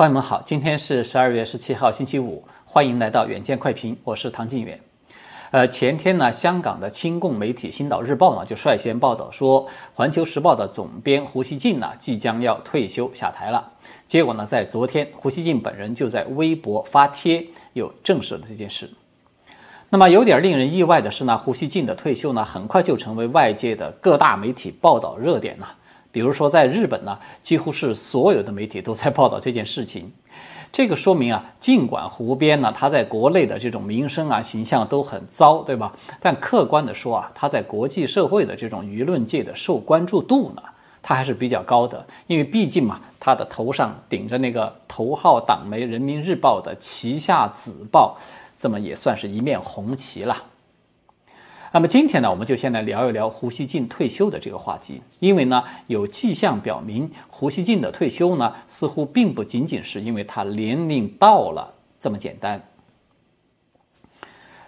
朋友们好，今天是十二月十七号，星期五，欢迎来到远见快评，我是唐晋远。呃，前天呢，香港的亲共媒体《星岛日报》呢就率先报道说，《环球时报》的总编胡锡进呢即将要退休下台了。结果呢，在昨天，胡锡进本人就在微博发帖，又证实了这件事。那么有点令人意外的是呢，胡锡进的退休呢，很快就成为外界的各大媒体报道热点了。比如说，在日本呢，几乎是所有的媒体都在报道这件事情。这个说明啊，尽管胡编呢，他在国内的这种名声啊、形象都很糟，对吧？但客观的说啊，他在国际社会的这种舆论界的受关注度呢，他还是比较高的。因为毕竟嘛，他的头上顶着那个头号党媒《人民日报》的旗下子报，这么也算是一面红旗了。那么今天呢，我们就先来聊一聊胡锡进退休的这个话题，因为呢，有迹象表明胡锡进的退休呢，似乎并不仅仅是因为他年龄到了这么简单。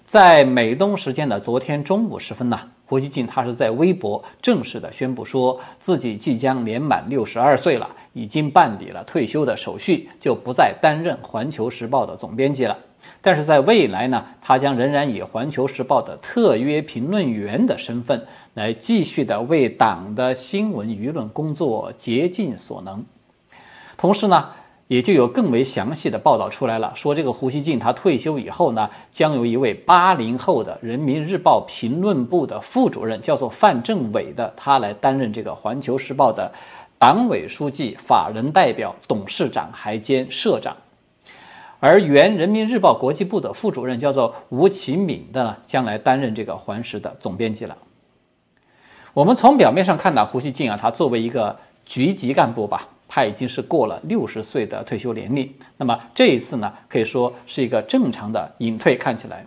在美东时间的昨天中午时分呢，胡锡进他是在微博正式的宣布说自己即将年满六十二岁了，已经办理了退休的手续，就不再担任《环球时报》的总编辑了。但是在未来呢，他将仍然以《环球时报》的特约评论员的身份来继续的为党的新闻舆论工作竭尽所能。同时呢，也就有更为详细的报道出来了，说这个胡锡进他退休以后呢，将由一位八零后的《人民日报》评论部的副主任，叫做范政伟的他来担任这个《环球时报》的党委书记、法人代表、董事长还兼社长。而原人民日报国际部的副主任叫做吴启敏的呢，将来担任这个环时的总编辑了。我们从表面上看呢胡锡进啊，他作为一个局级干部吧，他已经是过了六十岁的退休年龄。那么这一次呢，可以说是一个正常的隐退，看起来。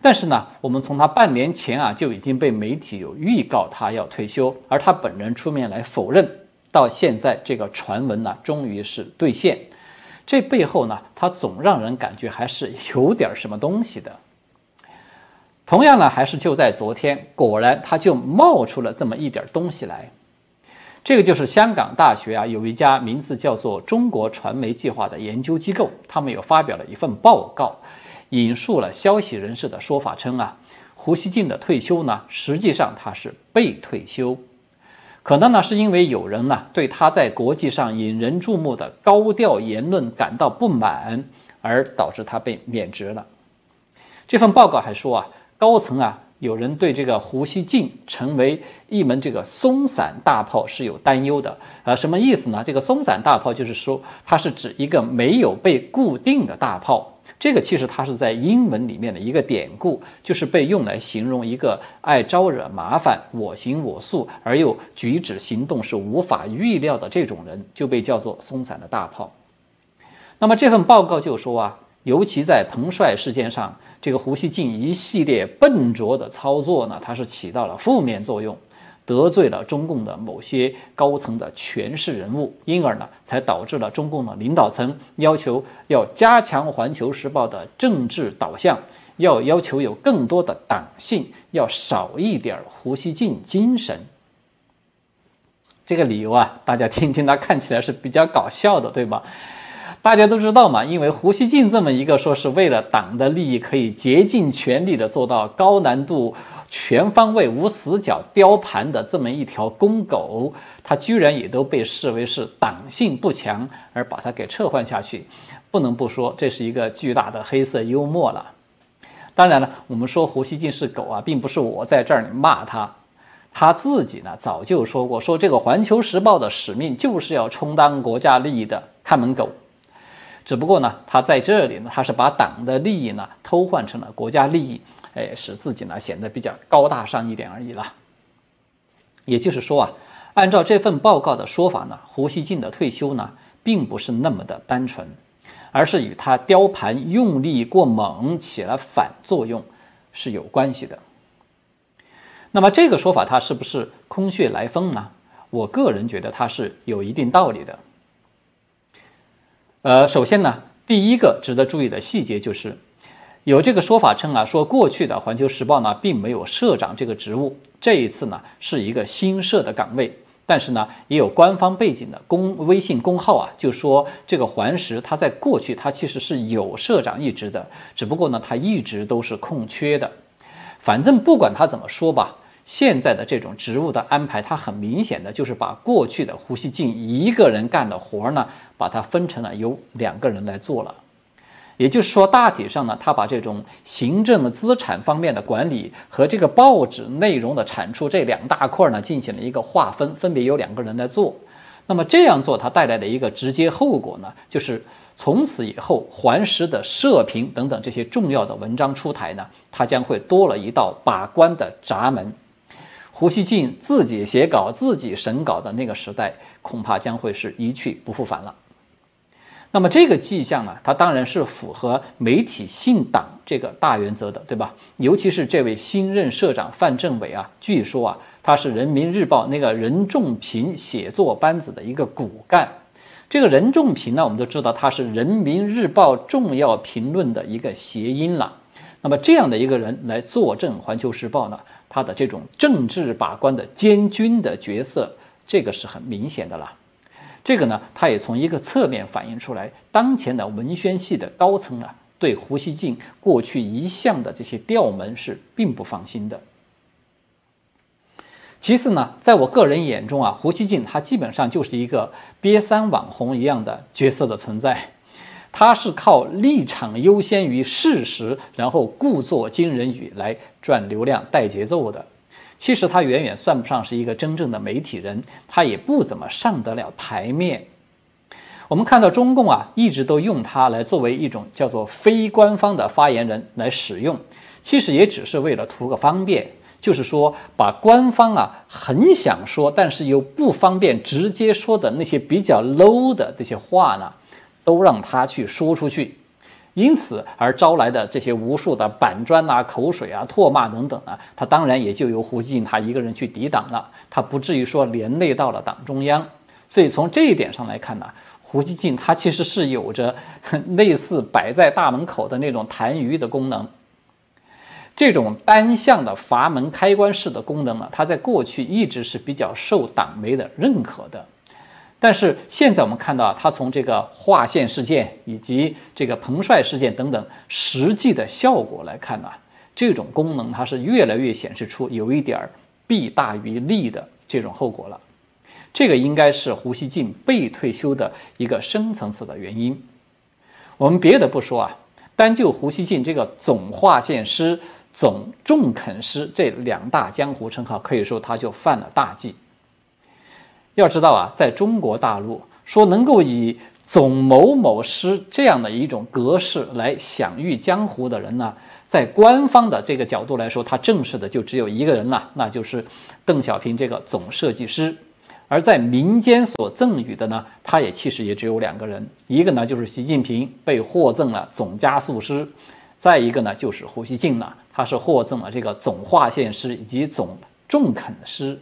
但是呢，我们从他半年前啊就已经被媒体有预告他要退休，而他本人出面来否认，到现在这个传闻呢，终于是兑现。这背后呢，他总让人感觉还是有点什么东西的。同样呢，还是就在昨天，果然他就冒出了这么一点东西来。这个就是香港大学啊，有一家名字叫做中国传媒计划的研究机构，他们有发表了一份报告，引述了消息人士的说法称啊，胡锡进的退休呢，实际上他是被退休。可能呢，是因为有人呢对他在国际上引人注目的高调言论感到不满，而导致他被免职了。这份报告还说啊，高层啊有人对这个胡锡进成为一门这个松散大炮是有担忧的。呃，什么意思呢？这个松散大炮就是说，它是指一个没有被固定的大炮。这个其实它是在英文里面的一个典故，就是被用来形容一个爱招惹麻烦、我行我素而又举止行动是无法预料的这种人，就被叫做松散的大炮。那么这份报告就说啊，尤其在彭帅事件上，这个胡锡进一系列笨拙的操作呢，它是起到了负面作用。得罪了中共的某些高层的权势人物，因而呢，才导致了中共的领导层要求要加强《环球时报》的政治导向，要要求有更多的党性，要少一点胡锡进精神。这个理由啊，大家听听，他看起来是比较搞笑的，对吧？大家都知道嘛，因为胡锡进这么一个说是为了党的利益，可以竭尽全力的做到高难度。全方位无死角雕盘的这么一条公狗，它居然也都被视为是党性不强，而把它给撤换下去，不能不说这是一个巨大的黑色幽默了。当然了，我们说胡锡进是狗啊，并不是我在这儿骂他，他自己呢早就说过，说这个《环球时报》的使命就是要充当国家利益的看门狗，只不过呢，他在这里呢，他是把党的利益呢偷换成了国家利益。哎，使自己呢显得比较高大上一点而已了。也就是说啊，按照这份报告的说法呢，胡锡进的退休呢，并不是那么的单纯，而是与他雕盘用力过猛起了反作用是有关系的。那么这个说法它是不是空穴来风呢？我个人觉得它是有一定道理的。呃，首先呢，第一个值得注意的细节就是。有这个说法称啊，说过去的《环球时报》呢并没有社长这个职务，这一次呢是一个新设的岗位，但是呢，也有官方背景的公微信公号啊，就说这个环石它在过去它其实是有社长一职的，只不过呢，它一直都是空缺的。反正不管他怎么说吧，现在的这种职务的安排，它很明显的就是把过去的胡锡进一个人干的活儿呢，把它分成了由两个人来做了。也就是说，大体上呢，他把这种行政资产方面的管理和这个报纸内容的产出这两大块呢，进行了一个划分，分别由两个人来做。那么这样做，它带来的一个直接后果呢，就是从此以后，环石的社评等等这些重要的文章出台呢，它将会多了一道把关的闸门。胡锡进自己写稿、自己审稿的那个时代，恐怕将会是一去不复返了。那么这个迹象呢，它当然是符合媒体信党这个大原则的，对吧？尤其是这位新任社长范政伟啊，据说啊，他是人民日报那个任仲平写作班子的一个骨干。这个任仲平呢，我们都知道他是人民日报重要评论的一个谐音了。那么这样的一个人来坐镇环球时报呢，他的这种政治把关的监军的角色，这个是很明显的了。这个呢，它也从一个侧面反映出来，当前的文宣系的高层啊，对胡锡进过去一向的这些调门是并不放心的。其次呢，在我个人眼中啊，胡锡进他基本上就是一个瘪三网红一样的角色的存在，他是靠立场优先于事实，然后故作惊人语来赚流量带节奏的。其实他远远算不上是一个真正的媒体人，他也不怎么上得了台面。我们看到中共啊，一直都用他来作为一种叫做非官方的发言人来使用，其实也只是为了图个方便，就是说把官方啊很想说但是又不方便直接说的那些比较 low 的这些话呢，都让他去说出去。因此而招来的这些无数的板砖啊、口水啊、唾骂等等啊，他当然也就由胡锡进他一个人去抵挡了，他不至于说连累到了党中央。所以从这一点上来看呢，胡锡进他其实是有着 类似摆在大门口的那种痰盂的功能。这种单向的阀门开关式的功能呢，它在过去一直是比较受党媒的认可的。但是现在我们看到，他从这个划线事件以及这个彭帅事件等等实际的效果来看呢，这种功能它是越来越显示出有一点弊大于利的这种后果了。这个应该是胡锡进被退休的一个深层次的原因。我们别的不说啊，单就胡锡进这个总划线师、总重垦师这两大江湖称号，可以说他就犯了大忌。要知道啊，在中国大陆说能够以总某某师这样的一种格式来享誉江湖的人呢，在官方的这个角度来说，他正式的就只有一个人了，那就是邓小平这个总设计师；而在民间所赠予的呢，他也其实也只有两个人，一个呢就是习近平被获赠了总加速师，再一个呢就是胡锡进呢，他是获赠了这个总划线师以及总重垦师。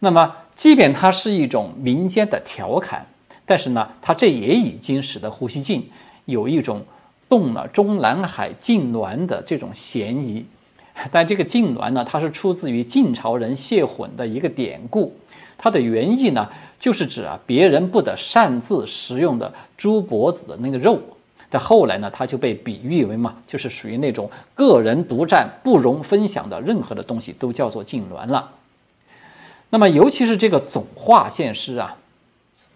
那么。即便它是一种民间的调侃，但是呢，它这也已经使得胡锡进有一种动了中南海痉挛的这种嫌疑。但这个痉挛呢，它是出自于晋朝人谢混的一个典故，它的原意呢，就是指啊，别人不得擅自食用的猪脖子的那个肉。但后来呢，它就被比喻为嘛，就是属于那种个人独占、不容分享的任何的东西都叫做痉挛了。那么，尤其是这个总划线师啊，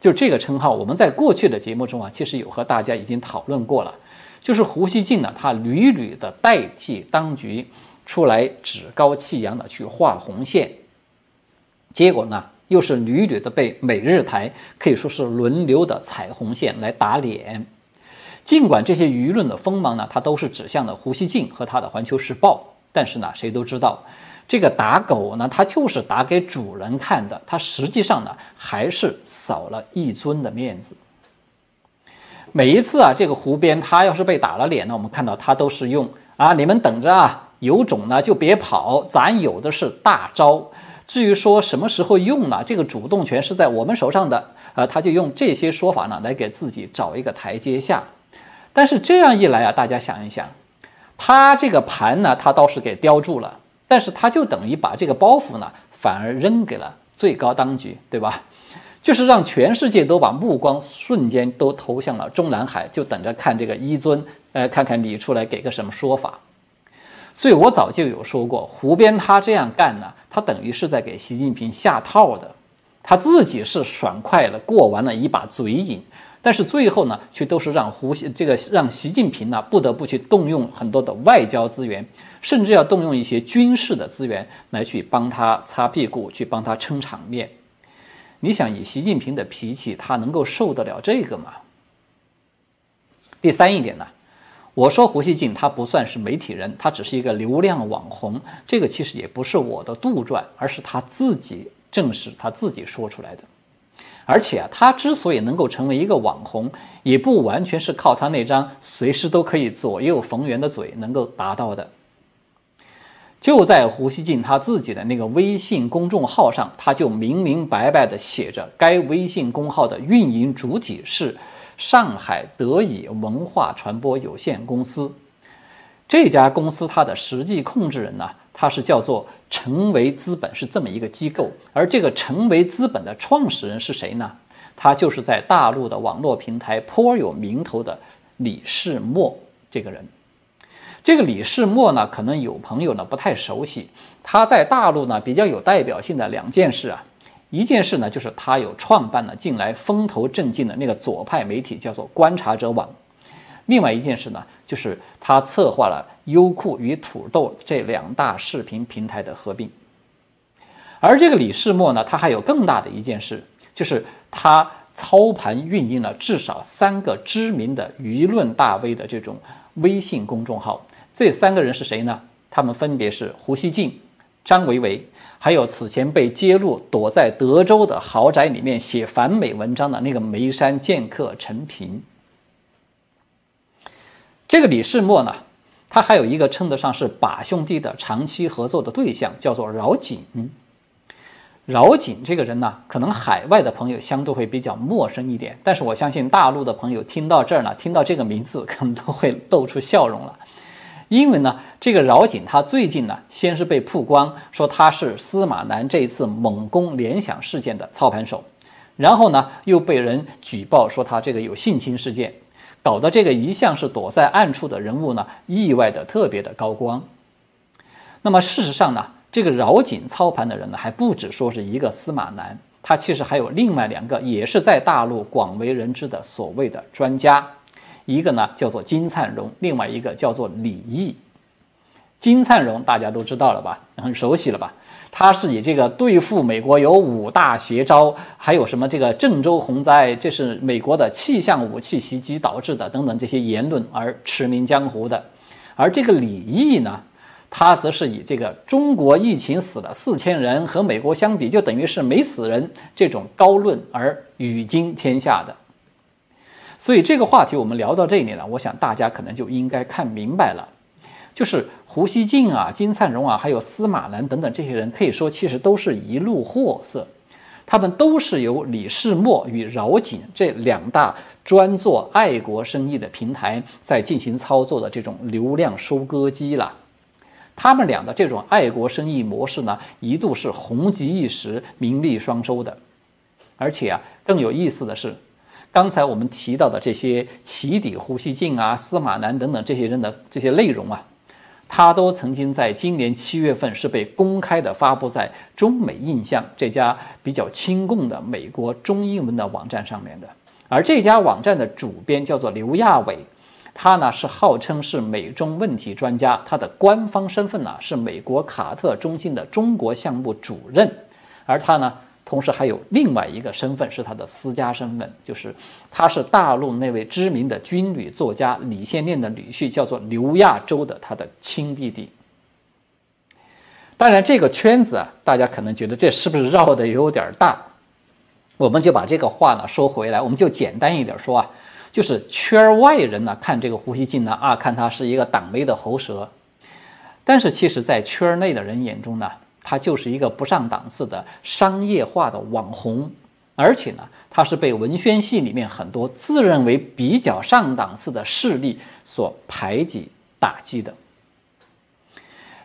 就这个称号，我们在过去的节目中啊，其实有和大家已经讨论过了。就是胡锡进呢，他屡屡的代替当局出来趾高气扬的去画红线，结果呢，又是屡屡的被美日台可以说是轮流的踩红线来打脸。尽管这些舆论的锋芒呢，它都是指向了胡锡进和他的《环球时报》，但是呢，谁都知道。这个打狗呢，它就是打给主人看的，它实际上呢还是扫了一尊的面子。每一次啊，这个胡边他要是被打了脸呢，我们看到他都是用啊，你们等着啊，有种呢就别跑，咱有的是大招。至于说什么时候用呢，这个主动权是在我们手上的，呃，他就用这些说法呢来给自己找一个台阶下。但是这样一来啊，大家想一想，他这个盘呢，他倒是给叼住了。但是他就等于把这个包袱呢，反而扔给了最高当局，对吧？就是让全世界都把目光瞬间都投向了中南海，就等着看这个一尊，呃，看看你出来给个什么说法。所以我早就有说过，胡边他这样干呢，他等于是在给习近平下套的。他自己是爽快了过完了一把嘴瘾，但是最后呢，却都是让胡这个让习近平呢不得不去动用很多的外交资源，甚至要动用一些军事的资源来去帮他擦屁股，去帮他撑场面。你想以习近平的脾气，他能够受得了这个吗？第三一点呢，我说胡锡进他不算是媒体人，他只是一个流量网红，这个其实也不是我的杜撰，而是他自己。正是他自己说出来的，而且啊，他之所以能够成为一个网红，也不完全是靠他那张随时都可以左右逢源的嘴能够达到的。就在胡锡进他自己的那个微信公众号上，他就明明白白的写着，该微信公号的运营主体是上海德以文化传播有限公司。这家公司它的实际控制人呢？它是叫做成为资本，是这么一个机构。而这个成为资本的创始人是谁呢？他就是在大陆的网络平台颇有名头的李世默这个人。这个李世默呢，可能有朋友呢不太熟悉。他在大陆呢比较有代表性的两件事啊，一件事呢就是他有创办了近来风头正劲的那个左派媒体，叫做观察者网。另外一件事呢，就是他策划了优酷与土豆这两大视频平台的合并。而这个李世默呢，他还有更大的一件事，就是他操盘运营了至少三个知名的舆论大 V 的这种微信公众号。这三个人是谁呢？他们分别是胡锡进、张维维，还有此前被揭露躲在德州的豪宅里面写反美文章的那个眉山剑客陈平。这个李世默呢，他还有一个称得上是把兄弟的长期合作的对象，叫做饶锦。饶锦这个人呢，可能海外的朋友相对会比较陌生一点，但是我相信大陆的朋友听到这儿呢，听到这个名字可能都会露出笑容了，因为呢，这个饶锦他最近呢，先是被曝光说他是司马南这一次猛攻联想事件的操盘手，然后呢，又被人举报说他这个有性侵事件。搞得这个一向是躲在暗处的人物呢，意外的特别的高光。那么事实上呢，这个饶锦操盘的人呢，还不止说是一个司马南，他其实还有另外两个，也是在大陆广为人知的所谓的专家，一个呢叫做金灿荣，另外一个叫做李毅。金灿荣大家都知道了吧，很熟悉了吧？他是以这个对付美国有五大邪招，还有什么这个郑州洪灾，这是美国的气象武器袭击导致的等等这些言论而驰名江湖的。而这个李毅呢，他则是以这个中国疫情死了四千人，和美国相比就等于是没死人这种高论而语惊天下的。所以这个话题我们聊到这里了，我想大家可能就应该看明白了。就是胡锡进啊、金灿荣啊，还有司马南等等这些人，可以说其实都是一路货色，他们都是由李世默与饶锦这两大专做爱国生意的平台在进行操作的这种流量收割机了。他们俩的这种爱国生意模式呢，一度是红极一时、名利双收的。而且啊，更有意思的是，刚才我们提到的这些起底胡锡进啊、司马南等等这些人的这些内容啊。他都曾经在今年七月份是被公开的发布在中美印象这家比较亲共的美国中英文的网站上面的，而这家网站的主编叫做刘亚伟，他呢是号称是美中问题专家，他的官方身份呢是美国卡特中心的中国项目主任，而他呢。同时还有另外一个身份是他的私家身份，就是他是大陆那位知名的军旅作家李先念的女婿，叫做刘亚洲的他的亲弟弟。当然，这个圈子啊，大家可能觉得这是不是绕的有点大？我们就把这个话呢说回来，我们就简单一点说啊，就是圈外人呢看这个胡锡进呢啊，看他是一个党媒的喉舌，但是其实在圈内的人眼中呢。他就是一个不上档次的商业化的网红，而且呢，他是被文宣系里面很多自认为比较上档次的势力所排挤打击的。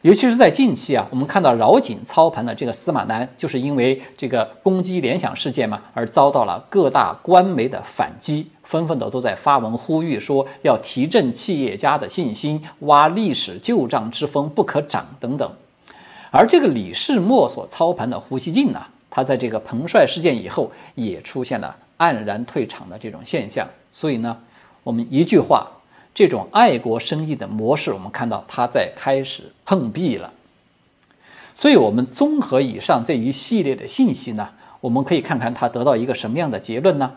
尤其是在近期啊，我们看到饶井操盘的这个司马南，就是因为这个攻击联想事件嘛，而遭到了各大官媒的反击，纷纷的都在发文呼吁说要提振企业家的信心，挖历史旧账之风不可长等等。而这个李世默所操盘的胡锡进呢，他在这个彭帅事件以后，也出现了黯然退场的这种现象。所以呢，我们一句话。这种爱国生意的模式，我们看到它在开始碰壁了。所以，我们综合以上这一系列的信息呢，我们可以看看它得到一个什么样的结论呢？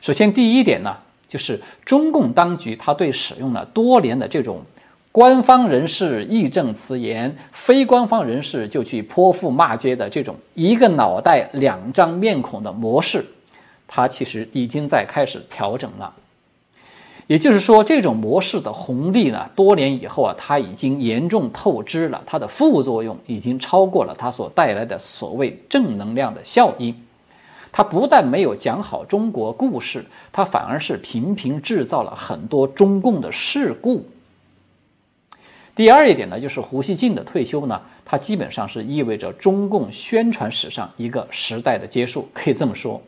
首先，第一点呢，就是中共当局它对使用了多年的这种官方人士义正辞严，非官方人士就去泼妇骂街的这种一个脑袋两张面孔的模式，它其实已经在开始调整了。也就是说，这种模式的红利呢，多年以后啊，它已经严重透支了，它的副作用已经超过了它所带来的所谓正能量的效应。它不但没有讲好中国故事，它反而是频频制造了很多中共的事故。第二一点呢，就是胡锡进的退休呢，它基本上是意味着中共宣传史上一个时代的结束，可以这么说。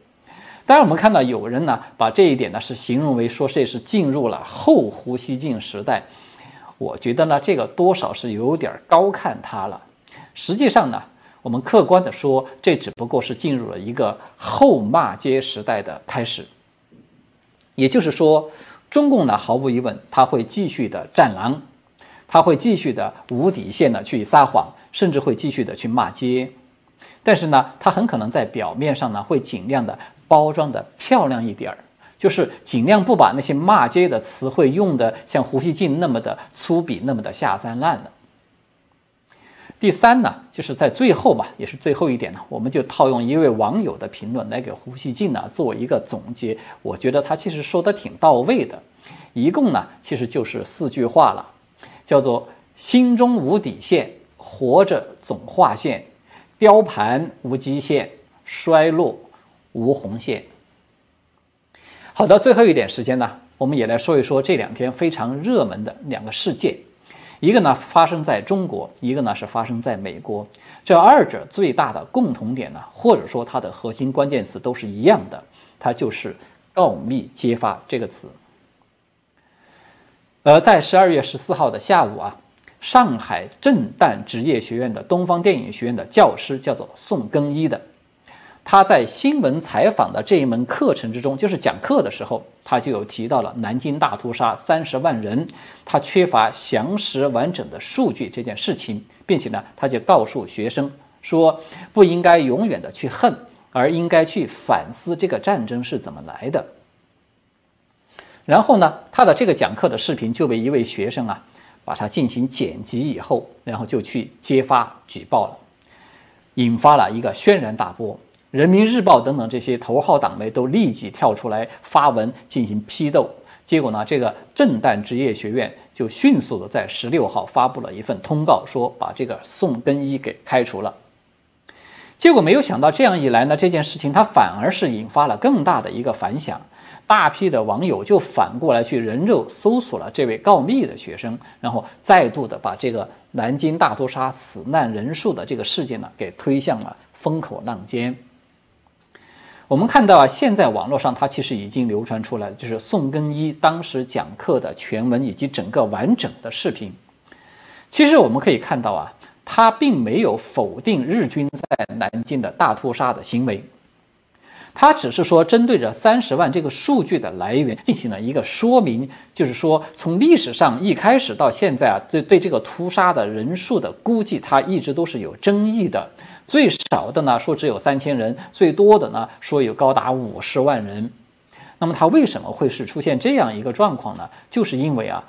当然，我们看到有人呢，把这一点呢是形容为说这是进入了后胡锡进时代。我觉得呢，这个多少是有点高看他了。实际上呢，我们客观的说，这只不过是进入了一个后骂街时代的开始。也就是说，中共呢，毫无疑问，他会继续的战狼，他会继续的无底线的去撒谎，甚至会继续的去骂街。但是呢，他很可能在表面上呢，会尽量的。包装的漂亮一点儿，就是尽量不把那些骂街的词汇用的像胡锡进那么的粗鄙，那么的下三滥了。第三呢，就是在最后吧，也是最后一点呢，我们就套用一位网友的评论来给胡锡进呢做一个总结。我觉得他其实说的挺到位的，一共呢其实就是四句话了，叫做心中无底线，活着总划线，雕盘无基线，衰落。无红线。好的，最后一点时间呢，我们也来说一说这两天非常热门的两个事件，一个呢发生在中国，一个呢是发生在美国。这二者最大的共同点呢，或者说它的核心关键词都是一样的，它就是“告密揭发”这个词。而在十二月十四号的下午啊，上海震旦职业学院的东方电影学院的教师叫做宋更一的。他在新闻采访的这一门课程之中，就是讲课的时候，他就有提到了南京大屠杀三十万人，他缺乏详实完整的数据这件事情，并且呢，他就告诉学生说，不应该永远的去恨，而应该去反思这个战争是怎么来的。然后呢，他的这个讲课的视频就被一位学生啊，把它进行剪辑以后，然后就去揭发举报了，引发了一个轩然大波。人民日报等等这些头号党媒都立即跳出来发文进行批斗，结果呢，这个震旦职业学院就迅速的在十六号发布了一份通告，说把这个宋更一给开除了。结果没有想到，这样一来呢，这件事情它反而是引发了更大的一个反响，大批的网友就反过来去人肉搜索了这位告密的学生，然后再度的把这个南京大屠杀死难人数的这个事件呢，给推向了风口浪尖。我们看到啊，现在网络上它其实已经流传出来，就是宋更一当时讲课的全文以及整个完整的视频。其实我们可以看到啊，他并没有否定日军在南京的大屠杀的行为，他只是说针对着三十万这个数据的来源进行了一个说明，就是说从历史上一开始到现在啊，对对这个屠杀的人数的估计，它一直都是有争议的。最少的呢说只有三千人，最多的呢说有高达五十万人。那么他为什么会是出现这样一个状况呢？就是因为啊，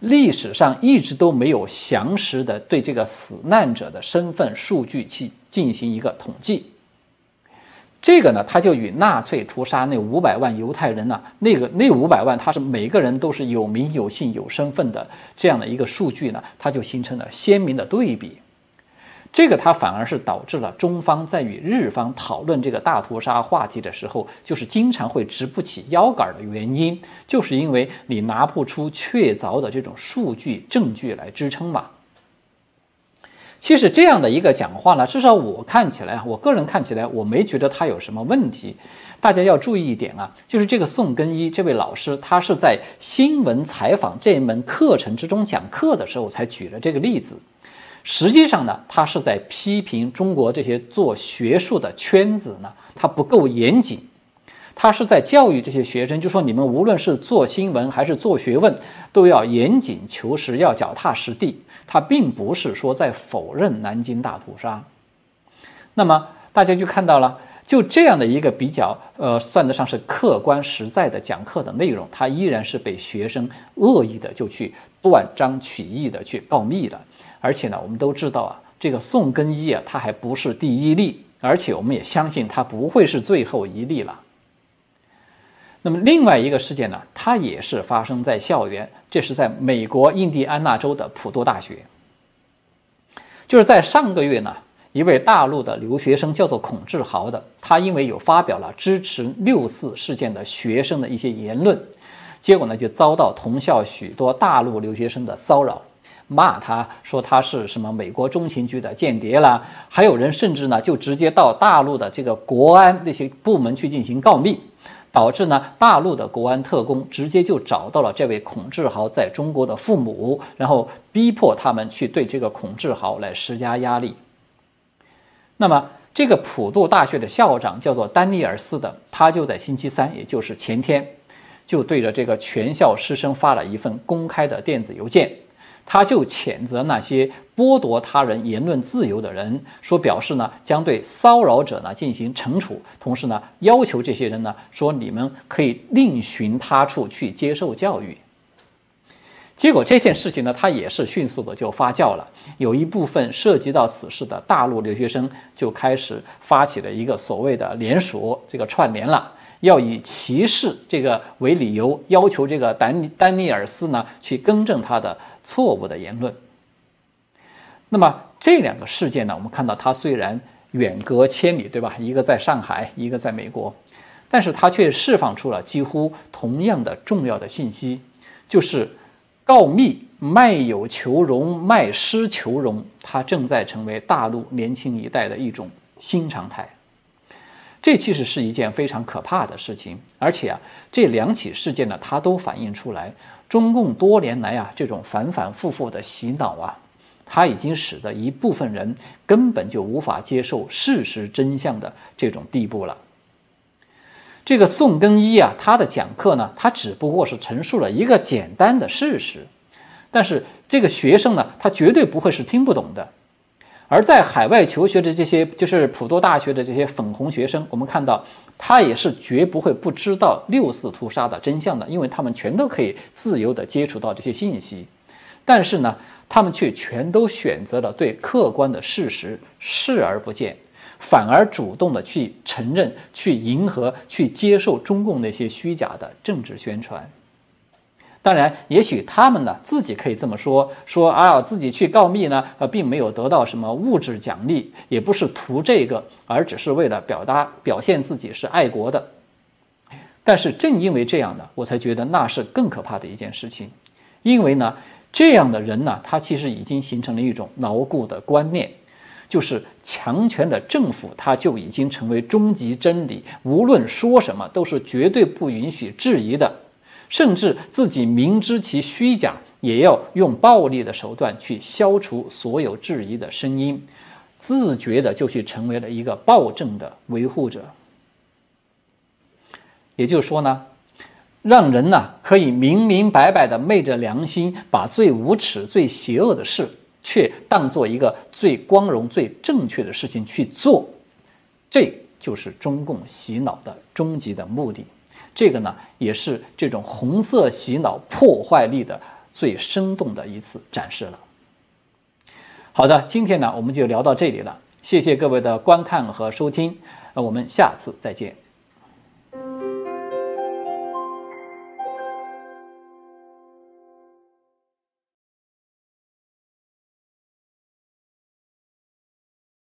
历史上一直都没有详实的对这个死难者的身份数据去进行一个统计。这个呢，它就与纳粹屠杀那五百万犹太人呢，那个那五百万他是每个人都是有名有姓有身份的这样的一个数据呢，它就形成了鲜明的对比。这个它反而是导致了中方在与日方讨论这个大屠杀话题的时候，就是经常会直不起腰杆的原因，就是因为你拿不出确凿的这种数据证据来支撑嘛。其实这样的一个讲话呢，至少我看起来啊，我个人看起来，我没觉得他有什么问题。大家要注意一点啊，就是这个宋根一这位老师，他是在新闻采访这门课程之中讲课的时候才举了这个例子。实际上呢，他是在批评中国这些做学术的圈子呢，他不够严谨。他是在教育这些学生，就说你们无论是做新闻还是做学问，都要严谨求实，要脚踏实地。他并不是说在否认南京大屠杀。那么大家就看到了，就这样的一个比较，呃，算得上是客观实在的讲课的内容，他依然是被学生恶意的就去断章取义的去告密了。而且呢，我们都知道啊，这个宋根一啊，他还不是第一例，而且我们也相信他不会是最后一例了。那么另外一个事件呢，它也是发生在校园，这是在美国印第安纳州的普渡大学。就是在上个月呢，一位大陆的留学生叫做孔志豪的，他因为有发表了支持六四事件的学生的一些言论，结果呢就遭到同校许多大陆留学生的骚扰，骂他说他是什么美国中情局的间谍啦，还有人甚至呢就直接到大陆的这个国安那些部门去进行告密。导致呢，大陆的国安特工直接就找到了这位孔志豪在中国的父母，然后逼迫他们去对这个孔志豪来施加压力。那么，这个普渡大学的校长叫做丹尼尔斯的，他就在星期三，也就是前天，就对着这个全校师生发了一份公开的电子邮件。他就谴责那些剥夺他人言论自由的人，说表示呢将对骚扰者呢进行惩处，同时呢要求这些人呢说你们可以另寻他处去接受教育。结果这件事情呢，他也是迅速的就发酵了，有一部分涉及到此事的大陆留学生就开始发起了一个所谓的联署，这个串联了。要以歧视这个为理由，要求这个丹丹尼尔斯呢去更正他的错误的言论。那么这两个事件呢，我们看到他虽然远隔千里，对吧？一个在上海，一个在美国，但是他却释放出了几乎同样的重要的信息，就是告密、卖友求荣、卖师求荣，它正在成为大陆年轻一代的一种新常态。这其实是一件非常可怕的事情，而且啊，这两起事件呢，它都反映出来，中共多年来啊这种反反复复的洗脑啊，它已经使得一部分人根本就无法接受事实真相的这种地步了。这个宋更一啊，他的讲课呢，他只不过是陈述了一个简单的事实，但是这个学生呢，他绝对不会是听不懂的。而在海外求学的这些，就是普渡大学的这些粉红学生，我们看到他也是绝不会不知道六四屠杀的真相的，因为他们全都可以自由地接触到这些信息。但是呢，他们却全都选择了对客观的事实视而不见，反而主动地去承认、去迎合、去接受中共那些虚假的政治宣传。当然，也许他们呢自己可以这么说：说啊，自己去告密呢，呃，并没有得到什么物质奖励，也不是图这个，而只是为了表达、表现自己是爱国的。但是正因为这样呢，我才觉得那是更可怕的一件事情，因为呢，这样的人呢，他其实已经形成了一种牢固的观念，就是强权的政府，他就已经成为终极真理，无论说什么都是绝对不允许质疑的。甚至自己明知其虚假，也要用暴力的手段去消除所有质疑的声音，自觉的就去成为了一个暴政的维护者。也就是说呢，让人呢可以明明白白的昧着良心，把最无耻、最邪恶的事，却当做一个最光荣、最正确的事情去做，这就是中共洗脑的终极的目的。这个呢，也是这种红色洗脑破坏力的最生动的一次展示了。好的，今天呢，我们就聊到这里了，谢谢各位的观看和收听，那我们下次再见。